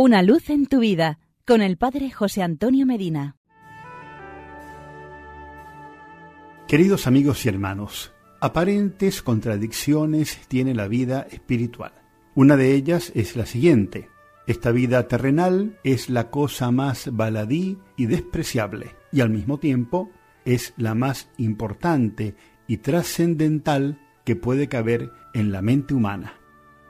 Una luz en tu vida con el Padre José Antonio Medina. Queridos amigos y hermanos, aparentes contradicciones tiene la vida espiritual. Una de ellas es la siguiente. Esta vida terrenal es la cosa más baladí y despreciable, y al mismo tiempo es la más importante y trascendental que puede caber en la mente humana.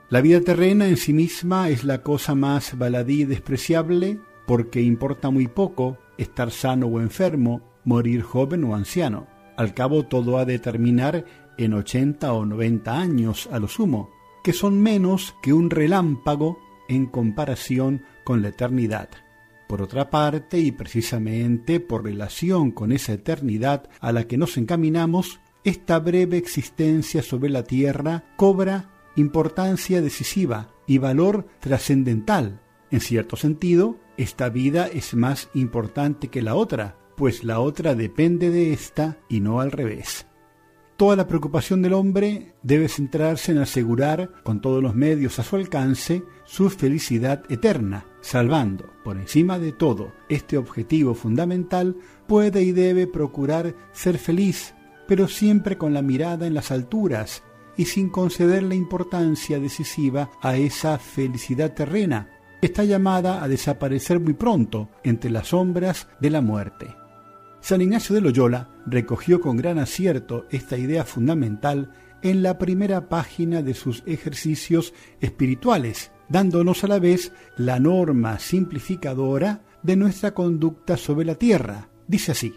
La vida terrena en sí misma es la cosa más baladí y despreciable porque importa muy poco estar sano o enfermo, morir joven o anciano. Al cabo todo ha de terminar en 80 o 90 años a lo sumo, que son menos que un relámpago en comparación con la eternidad. Por otra parte, y precisamente por relación con esa eternidad a la que nos encaminamos, esta breve existencia sobre la tierra cobra importancia decisiva y valor trascendental. En cierto sentido, esta vida es más importante que la otra, pues la otra depende de esta y no al revés. Toda la preocupación del hombre debe centrarse en asegurar, con todos los medios a su alcance, su felicidad eterna, salvando, por encima de todo, este objetivo fundamental, puede y debe procurar ser feliz, pero siempre con la mirada en las alturas y sin conceder la importancia decisiva a esa felicidad terrena, está llamada a desaparecer muy pronto entre las sombras de la muerte. San Ignacio de Loyola recogió con gran acierto esta idea fundamental en la primera página de sus ejercicios espirituales, dándonos a la vez la norma simplificadora de nuestra conducta sobre la tierra. Dice así,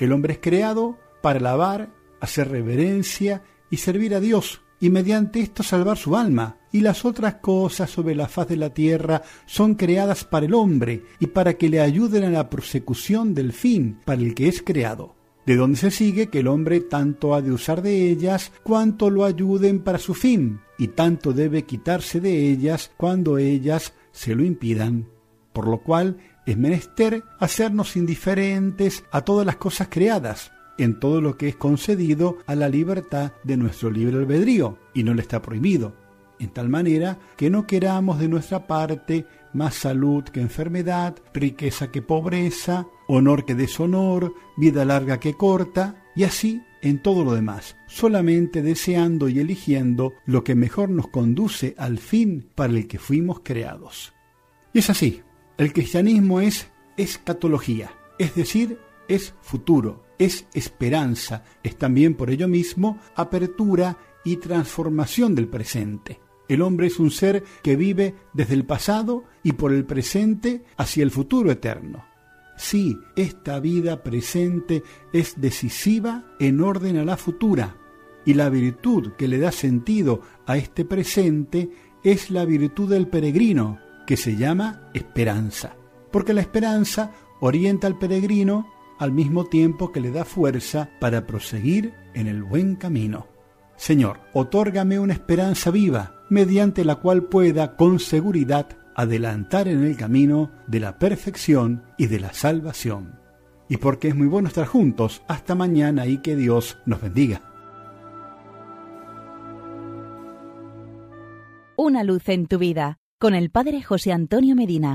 el hombre es creado para alabar, hacer reverencia y servir a Dios, y mediante esto salvar su alma, y las otras cosas sobre la faz de la tierra son creadas para el hombre y para que le ayuden a la prosecución del fin para el que es creado. De donde se sigue que el hombre tanto ha de usar de ellas cuanto lo ayuden para su fin, y tanto debe quitarse de ellas cuando ellas se lo impidan. Por lo cual es menester hacernos indiferentes a todas las cosas creadas, en todo lo que es concedido a la libertad de nuestro libre albedrío y no le está prohibido, en tal manera que no queramos de nuestra parte más salud que enfermedad, riqueza que pobreza, honor que deshonor, vida larga que corta, y así en todo lo demás, solamente deseando y eligiendo lo que mejor nos conduce al fin para el que fuimos creados. Y es así, el cristianismo es escatología, es decir, es futuro, es esperanza, es también por ello mismo apertura y transformación del presente. El hombre es un ser que vive desde el pasado y por el presente hacia el futuro eterno. Sí, esta vida presente es decisiva en orden a la futura, y la virtud que le da sentido a este presente es la virtud del peregrino, que se llama esperanza, porque la esperanza orienta al peregrino al mismo tiempo que le da fuerza para proseguir en el buen camino. Señor, otórgame una esperanza viva, mediante la cual pueda con seguridad adelantar en el camino de la perfección y de la salvación. Y porque es muy bueno estar juntos, hasta mañana y que Dios nos bendiga. Una luz en tu vida, con el Padre José Antonio Medina.